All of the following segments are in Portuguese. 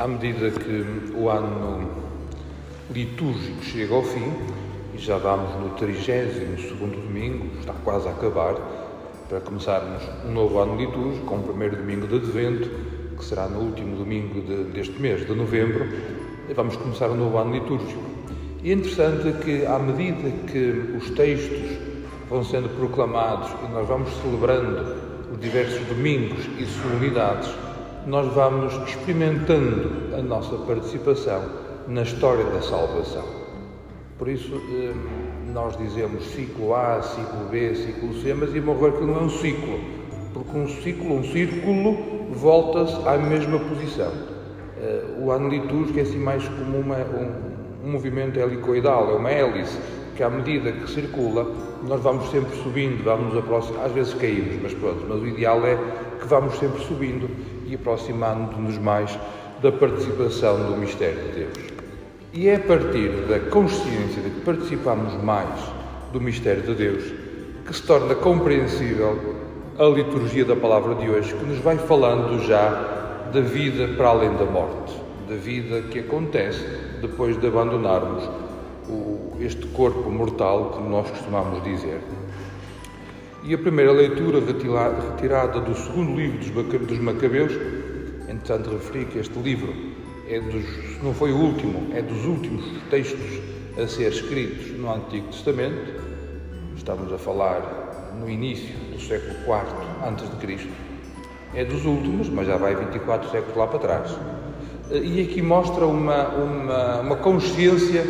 À medida que o ano litúrgico chega ao fim, e já vamos no 32 domingo, está quase a acabar, para começarmos um novo ano litúrgico, com o primeiro domingo de Advento, que será no último domingo de, deste mês, de novembro, vamos começar um novo ano litúrgico. E é interessante que, à medida que os textos vão sendo proclamados e nós vamos celebrando os diversos domingos e solenidades, nós vamos experimentando a nossa participação na história da salvação. Por isso, eh, nós dizemos ciclo A, ciclo B, ciclo C, mas e morrer que não é um ciclo, porque um ciclo, um círculo, volta-se à mesma posição. Eh, o ano litúrgico é assim mais como uma, um, movimento helicoidal, é uma hélice, que à medida que circula, nós vamos sempre subindo, vamos aproximar, às vezes caímos, mas pronto, mas o ideal é que vamos sempre subindo e aproximando-nos mais da participação do mistério de Deus. E é a partir da consciência de que participamos mais do mistério de Deus que se torna compreensível a liturgia da palavra de hoje, que nos vai falando já da vida para além da morte, da vida que acontece depois de abandonarmos este corpo mortal, como nós costumamos dizer. E a primeira leitura retirada do segundo livro dos Macabeus, entretanto referi que este livro é dos, não foi o último, é dos últimos textos a ser escritos no Antigo Testamento. Estamos a falar no início do século IV antes de Cristo. É dos últimos, mas já vai 24 séculos lá para trás. E aqui mostra uma, uma, uma consciência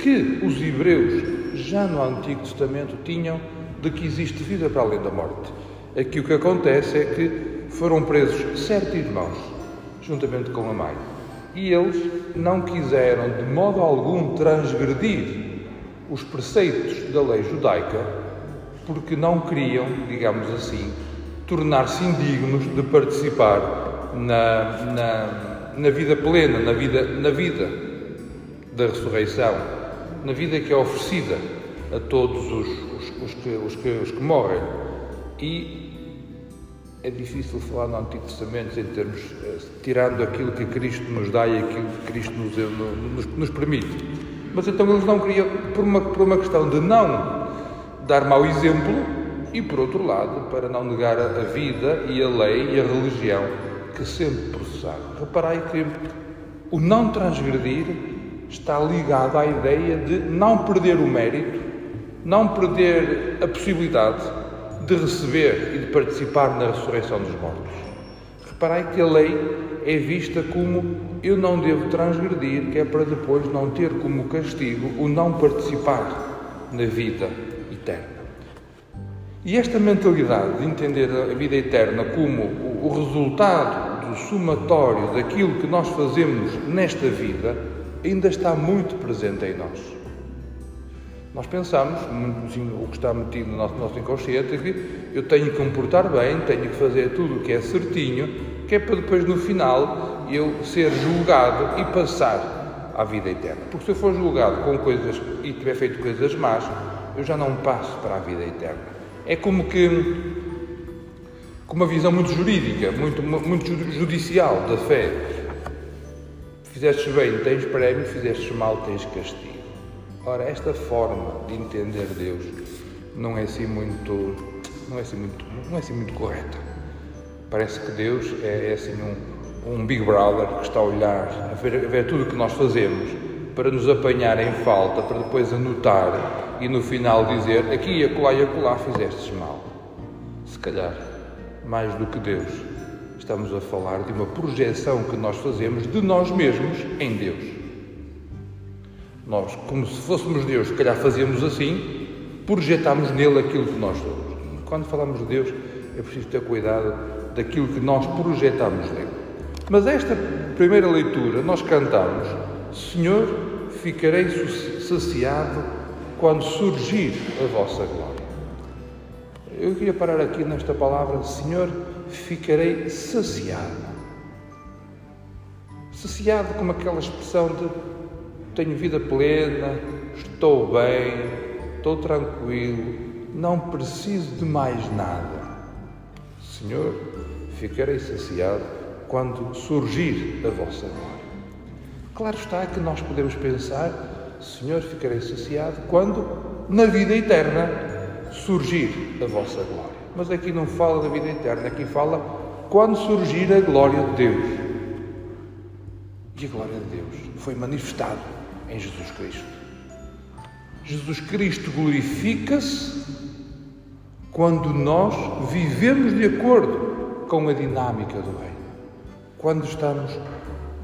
que os hebreus já no Antigo Testamento tinham de que existe vida para além da morte. Aqui o que acontece é que foram presos sete irmãos, juntamente com a mãe, e eles não quiseram de modo algum transgredir os preceitos da lei judaica, porque não queriam, digamos assim, tornar-se indignos de participar na, na, na vida plena, na vida, na vida da ressurreição, na vida que é oferecida a todos os, os, os, que, os, que, os que morrem. E é difícil falar no Antigo Testamento em termos, eh, tirando aquilo que Cristo nos dá e aquilo que Cristo nos, nos, nos permite. Mas então eles não queriam, por uma, por uma questão de não dar mau exemplo e, por outro lado, para não negar a vida e a lei e a religião que sempre processaram. Reparai que o não transgredir está ligado à ideia de não perder o mérito não perder a possibilidade de receber e de participar na ressurreição dos mortos. Reparai que a lei é vista como eu não devo transgredir, que é para depois não ter como castigo o não participar na vida eterna. E esta mentalidade de entender a vida eterna como o resultado do somatório daquilo que nós fazemos nesta vida ainda está muito presente em nós. Nós pensamos, o que está metido no nosso, nosso inconsciente, é que eu tenho que comportar bem, tenho que fazer tudo o que é certinho, que é para depois no final eu ser julgado e passar à vida eterna. Porque se eu for julgado com coisas e tiver feito coisas más, eu já não passo para a vida eterna. É como que com uma visão muito jurídica, muito, muito judicial da fé. Fizestes bem, tens prémio, fizestes mal, tens castigo. Ora, esta forma de entender Deus não é assim muito, não é assim muito, não é assim muito correta. Parece que Deus é, é assim um, um Big Brother que está a olhar, a ver, a ver tudo o que nós fazemos para nos apanhar em falta, para depois anotar e no final dizer aqui, acolá e acolá fizestes mal. Se calhar, mais do que Deus, estamos a falar de uma projeção que nós fazemos de nós mesmos em Deus. Nós, como se fôssemos Deus, se calhar fazíamos assim, projetamos nele aquilo que nós somos. Quando falamos de Deus, é preciso ter cuidado daquilo que nós projetamos nele. Mas esta primeira leitura, nós cantamos: Senhor, ficarei saciado quando surgir a vossa glória. Eu queria parar aqui nesta palavra: Senhor, ficarei saciado. Saciado como aquela expressão de tenho vida plena, estou bem, estou tranquilo, não preciso de mais nada. Senhor, ficarei saciado quando surgir a vossa glória. Claro está que nós podemos pensar, Senhor, ficarei saciado quando, na vida eterna, surgir a vossa glória. Mas aqui não fala da vida eterna, aqui fala quando surgir a glória de Deus. E a glória de Deus foi manifestada em Jesus Cristo. Jesus Cristo glorifica-se quando nós vivemos de acordo com a dinâmica do Reino. Quando estamos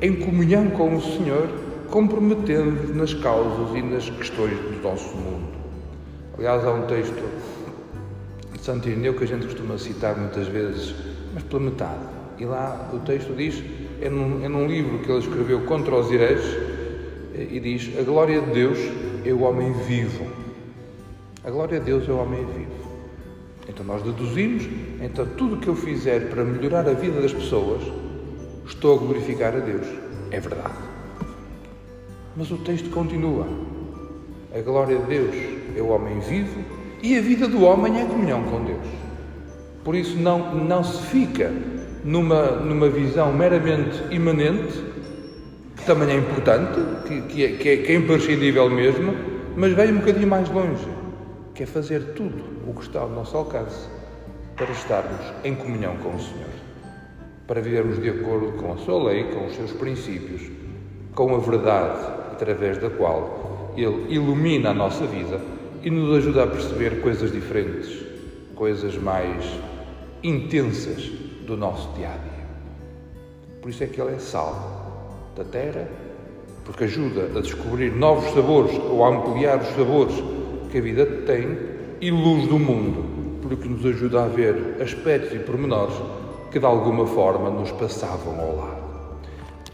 em comunhão com o Senhor, comprometendo-nos nas causas e nas questões do nosso mundo. Aliás, há um texto de Santo Irineu que a gente costuma citar muitas vezes, mas pela metade. E lá o texto diz, é num, é num livro que ele escreveu contra os hereges, e diz: A glória de Deus é o homem vivo. A glória de Deus é o homem vivo. Então nós deduzimos, então tudo o que eu fizer para melhorar a vida das pessoas, estou a glorificar a Deus. É verdade. Mas o texto continua. A glória de Deus é o homem vivo e a vida do homem é a comunhão com Deus. Por isso não, não se fica numa, numa visão meramente imanente, também é importante, que, que, é, que, é, que é imprescindível mesmo, mas vai um bocadinho mais longe, que é fazer tudo o que está ao nosso alcance para estarmos em comunhão com o Senhor, para vivermos de acordo com a sua lei, com os seus princípios, com a verdade através da qual Ele ilumina a nossa vida e nos ajuda a perceber coisas diferentes, coisas mais intensas do nosso dia a dia. Por isso é que Ele é sal da terra, porque ajuda a descobrir novos sabores ou a ampliar os sabores que a vida tem, e luz do mundo, porque nos ajuda a ver aspectos e pormenores que de alguma forma nos passavam ao lado.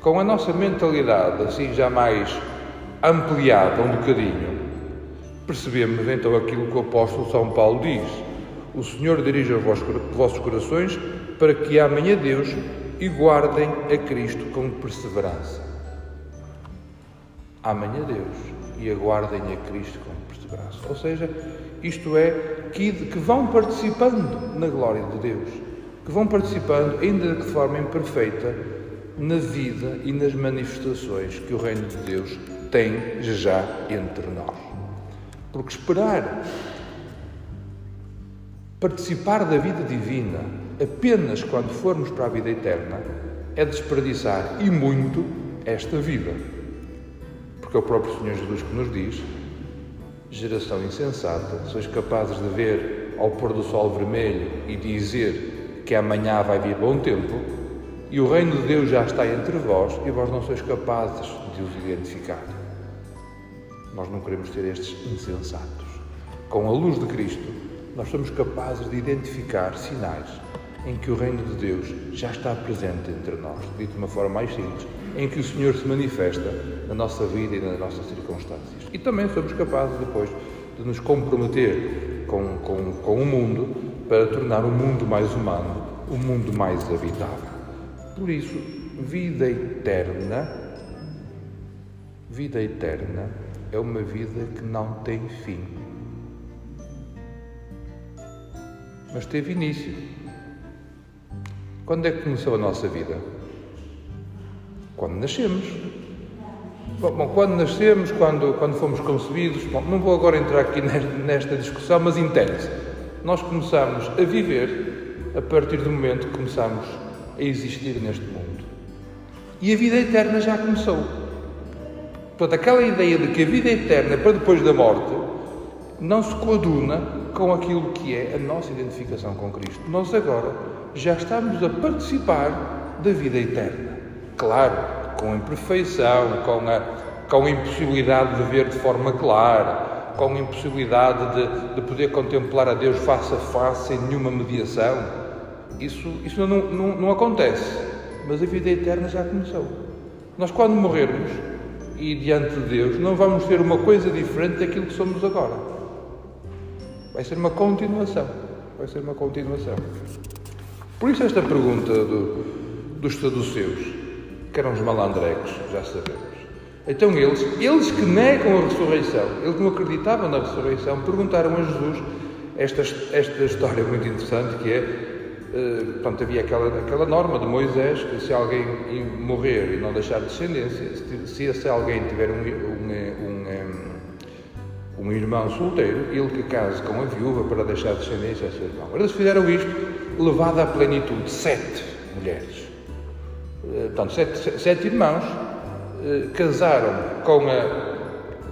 Com a nossa mentalidade assim já mais ampliada um bocadinho, percebemos então aquilo que o apóstolo São Paulo diz: O Senhor dirige os vossos corações para que amem a Deus e guardem a Cristo com perseverança. Amem a Deus e aguardem a Cristo com perseverança. Ou seja, isto é, que, que vão participando na glória de Deus, que vão participando, ainda de forma imperfeita, na vida e nas manifestações que o Reino de Deus tem já entre nós. Porque esperar participar da vida divina apenas quando formos para a vida eterna é desperdiçar e muito esta vida. Porque é o próprio Senhor Jesus que nos diz: geração insensata, sois capazes de ver ao pôr do sol vermelho e dizer que amanhã vai vir bom tempo, e o reino de Deus já está entre vós e vós não sois capazes de os identificar. Nós não queremos ser estes insensatos. Com a luz de Cristo, nós somos capazes de identificar sinais em que o reino de Deus já está presente entre nós, dito de uma forma mais simples, em que o Senhor se manifesta na nossa vida e nas nossas circunstâncias. E também somos capazes depois de nos comprometer com, com, com o mundo para tornar o mundo mais humano, o mundo mais habitável. Por isso, vida eterna, vida eterna é uma vida que não tem fim. Mas teve início. Quando é que começou a nossa vida? Quando nascemos. Bom, quando nascemos, quando, quando fomos concebidos, bom, não vou agora entrar aqui nesta discussão, mas entende-se. Nós começamos a viver a partir do momento que começamos a existir neste mundo. E a vida eterna já começou. Portanto, aquela ideia de que a vida eterna é para depois da morte não se coaduna com aquilo que é a nossa identificação com Cristo. Nós agora já estamos a participar da vida eterna. Claro, com imperfeição, com a, com a impossibilidade de ver de forma clara, com a impossibilidade de, de poder contemplar a Deus face a face sem nenhuma mediação. Isso, isso não, não, não acontece. Mas a vida eterna já começou. Nós, quando morrermos e diante de Deus, não vamos ter uma coisa diferente daquilo que somos agora. Vai ser uma continuação. Vai ser uma continuação. Por isso, esta pergunta do, dos saduceus, que eram os malandrecos, já sabemos. Então, eles, eles que negam a ressurreição, eles não acreditavam na ressurreição, perguntaram a Jesus esta, esta história muito interessante que é eh, portanto, havia aquela, aquela norma de Moisés que se alguém morrer e não deixar descendência, se esse alguém tiver um, um, um, um irmão solteiro, ele que case com a viúva para deixar descendência a seu irmão. Eles fizeram isto levado à plenitude, sete mulheres. Eh, portanto, sete, sete irmãos eh, casaram com a.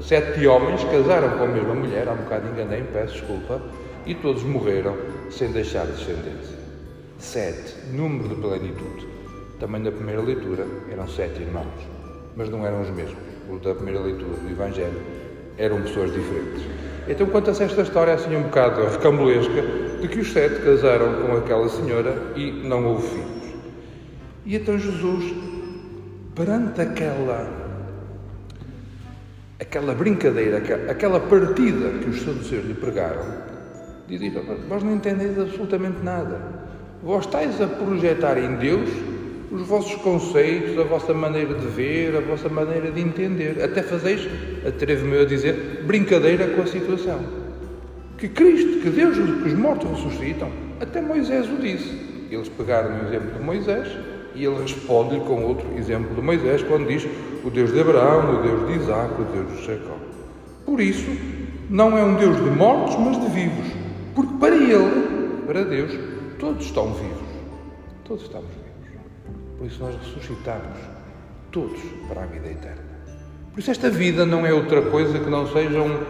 Sete homens casaram com a mesma mulher, há um bocado enganei, peço desculpa, e todos morreram sem deixar descendência. Sete, número de plenitude. Também na primeira leitura eram sete irmãos, mas não eram os mesmos. Os da primeira leitura do Evangelho eram pessoas diferentes. Então conta-se esta história assim um bocado recambulesca de que os sete casaram com aquela senhora e não houve filhos. E então Jesus, perante aquela aquela brincadeira, aquela partida que os saduceus lhe pregaram, diz: Vós não entendeis absolutamente nada. Vós estáis a projetar em Deus os vossos conceitos, a vossa maneira de ver, a vossa maneira de entender. Até fazeis, atrevo-me a dizer, brincadeira com a situação. Que Cristo, que Deus, que os mortos ressuscitam, até Moisés o disse. Eles pegaram o exemplo de Moisés e ele responde-lhe com outro exemplo de Moisés, quando diz o Deus de Abraão, o Deus de Isaac, o Deus de Jacó. Por isso, não é um Deus de mortos, mas de vivos. Porque para ele, para Deus, Todos estão vivos. Todos estamos vivos. Por isso nós ressuscitamos todos para a vida eterna. Por isso esta vida não é outra coisa que não seja um,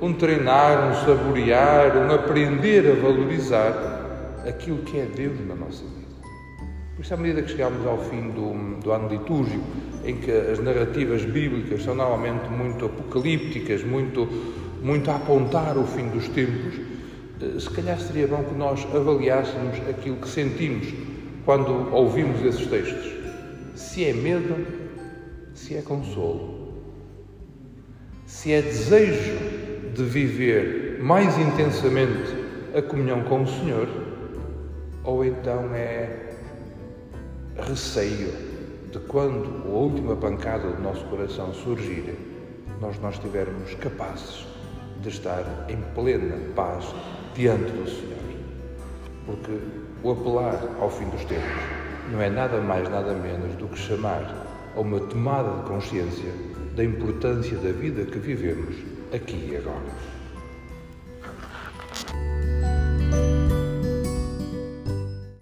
um treinar, um saborear, um aprender a valorizar aquilo que é Deus na nossa vida. Por isso, à medida que chegamos ao fim do, do ano litúrgico, em que as narrativas bíblicas são normalmente muito apocalípticas, muito, muito a apontar o fim dos tempos, eh, se calhar seria bom que nós avaliássemos aquilo que sentimos quando ouvimos esses textos. Se é medo, se é consolo, se é desejo de viver mais intensamente a comunhão com o Senhor, ou então é receio de quando a última pancada do nosso coração surgir, nós não estivermos capazes de estar em plena paz diante do Senhor. Porque o apelar ao fim dos tempos não é nada mais, nada menos do que chamar a uma tomada de consciência da importância da vida que vivemos aqui e agora.